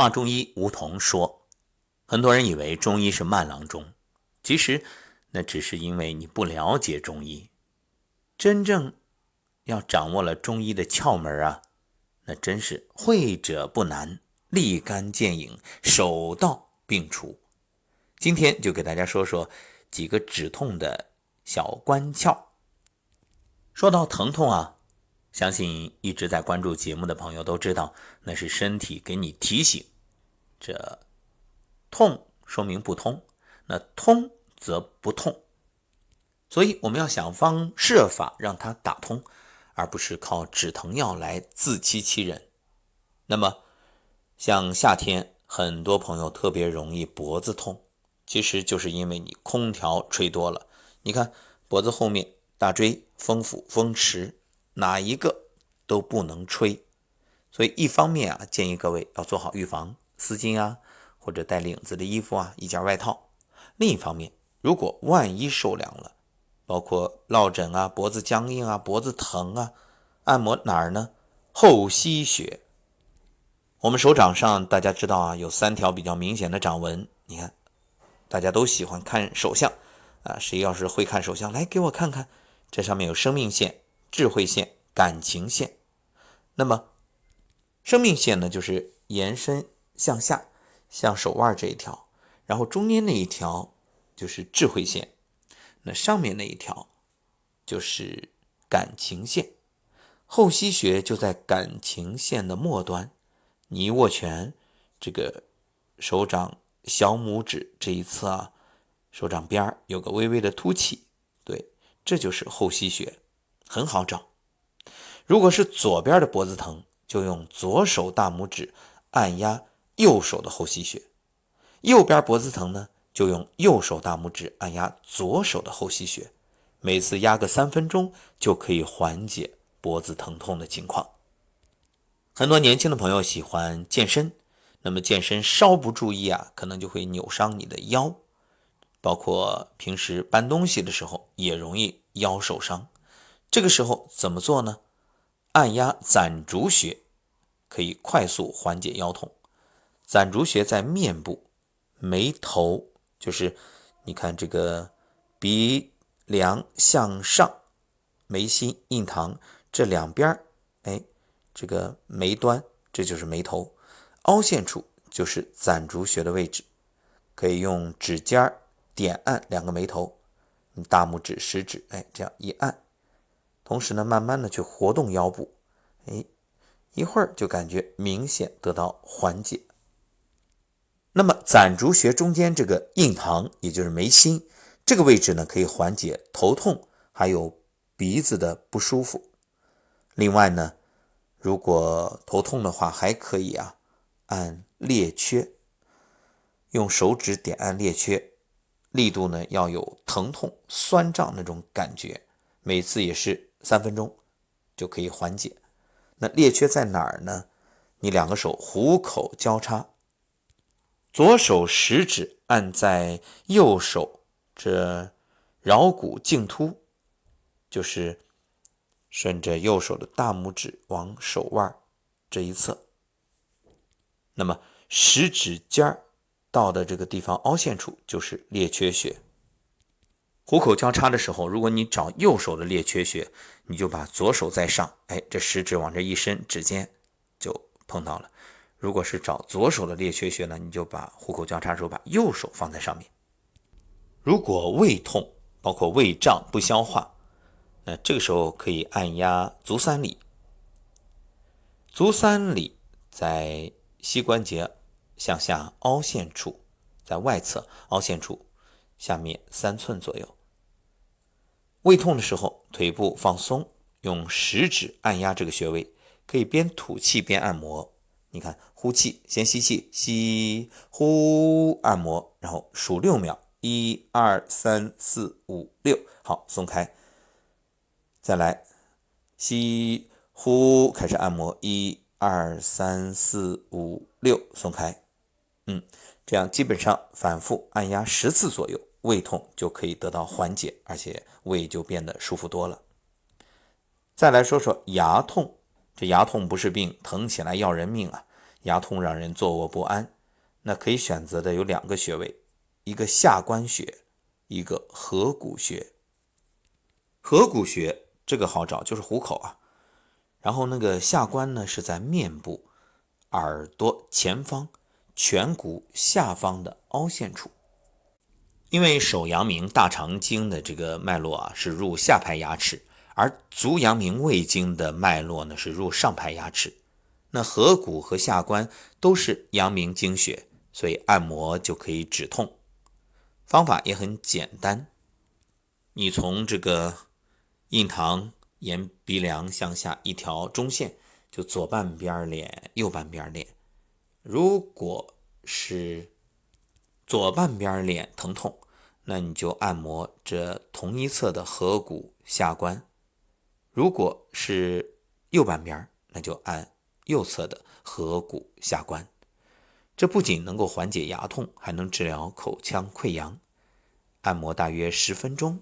华中医吴桐说，很多人以为中医是慢郎中，其实那只是因为你不了解中医。真正要掌握了中医的窍门啊，那真是会者不难，立竿见影，手到病除。今天就给大家说说几个止痛的小关窍。说到疼痛啊。相信一直在关注节目的朋友都知道，那是身体给你提醒，这痛说明不通，那通则不痛，所以我们要想方设法让它打通，而不是靠止疼药来自欺欺人。那么，像夏天，很多朋友特别容易脖子痛，其实就是因为你空调吹多了。你看脖子后面大椎、风府、风池。哪一个都不能吹，所以一方面啊，建议各位要做好预防，丝巾啊，或者带领子的衣服啊，一件外套。另一方面，如果万一受凉了，包括落枕啊、脖子僵硬啊、脖子疼啊，按摩哪儿呢？后溪穴。我们手掌上大家知道啊，有三条比较明显的掌纹。你看，大家都喜欢看手相啊，谁要是会看手相，来给我看看，这上面有生命线。智慧线、感情线，那么生命线呢，就是延伸向下，像手腕这一条，然后中间那一条就是智慧线，那上面那一条就是感情线。后溪穴就在感情线的末端，你一握拳，这个手掌小拇指这一侧啊，手掌边有个微微的凸起，对，这就是后溪穴。很好找，如果是左边的脖子疼，就用左手大拇指按压右手的后溪穴；右边脖子疼呢，就用右手大拇指按压左手的后溪穴。每次压个三分钟，就可以缓解脖子疼痛的情况。很多年轻的朋友喜欢健身，那么健身稍不注意啊，可能就会扭伤你的腰，包括平时搬东西的时候也容易腰受伤。这个时候怎么做呢？按压攒竹穴，可以快速缓解腰痛。攒竹穴在面部眉头，就是你看这个鼻梁向上，眉心、印堂这两边哎，这个眉端，这就是眉头，凹陷处就是攒竹穴的位置。可以用指尖点按两个眉头，你大拇指、食指，哎，这样一按。同时呢，慢慢的去活动腰部，哎，一会儿就感觉明显得到缓解。那么攒竹穴中间这个印堂，也就是眉心这个位置呢，可以缓解头痛，还有鼻子的不舒服。另外呢，如果头痛的话，还可以啊，按列缺，用手指点按列缺，力度呢要有疼痛、酸胀那种感觉，每次也是。三分钟就可以缓解。那列缺在哪儿呢？你两个手虎口交叉，左手食指按在右手这桡骨茎突，就是顺着右手的大拇指往手腕这一侧。那么食指尖到的这个地方凹陷处就是列缺穴。虎口交叉的时候，如果你找右手的列缺穴，你就把左手在上，哎，这食指往这一伸，指尖就碰到了。如果是找左手的列缺穴呢，你就把虎口交叉时候把右手放在上面。如果胃痛，包括胃胀不消化，那这个时候可以按压足三里。足三里在膝关节向下凹陷处，在外侧凹陷处下面三寸左右。胃痛的时候，腿部放松，用食指按压这个穴位，可以边吐气边按摩。你看，呼气，先吸气，吸，呼，按摩，然后数六秒，一二三四五六，好，松开。再来，吸，呼，开始按摩，一二三四五六，松开。嗯，这样基本上反复按压十次左右。胃痛就可以得到缓解，而且胃就变得舒服多了。再来说说牙痛，这牙痛不是病，疼起来要人命啊！牙痛让人坐卧不安，那可以选择的有两个穴位，一个下关穴，一个合谷穴。合谷穴这个好找，就是虎口啊。然后那个下关呢是在面部耳朵前方颧骨下方的凹陷处。因为手阳明大肠经的这个脉络啊是入下排牙齿，而足阳明胃经的脉络呢是入上排牙齿。那合谷和下关都是阳明经穴，所以按摩就可以止痛。方法也很简单，你从这个印堂沿鼻梁向下一条中线，就左半边脸、右半边脸。如果是左半边脸疼痛，那你就按摩这同一侧的合谷下关；如果是右半边，那就按右侧的合谷下关。这不仅能够缓解牙痛，还能治疗口腔溃疡。按摩大约十分钟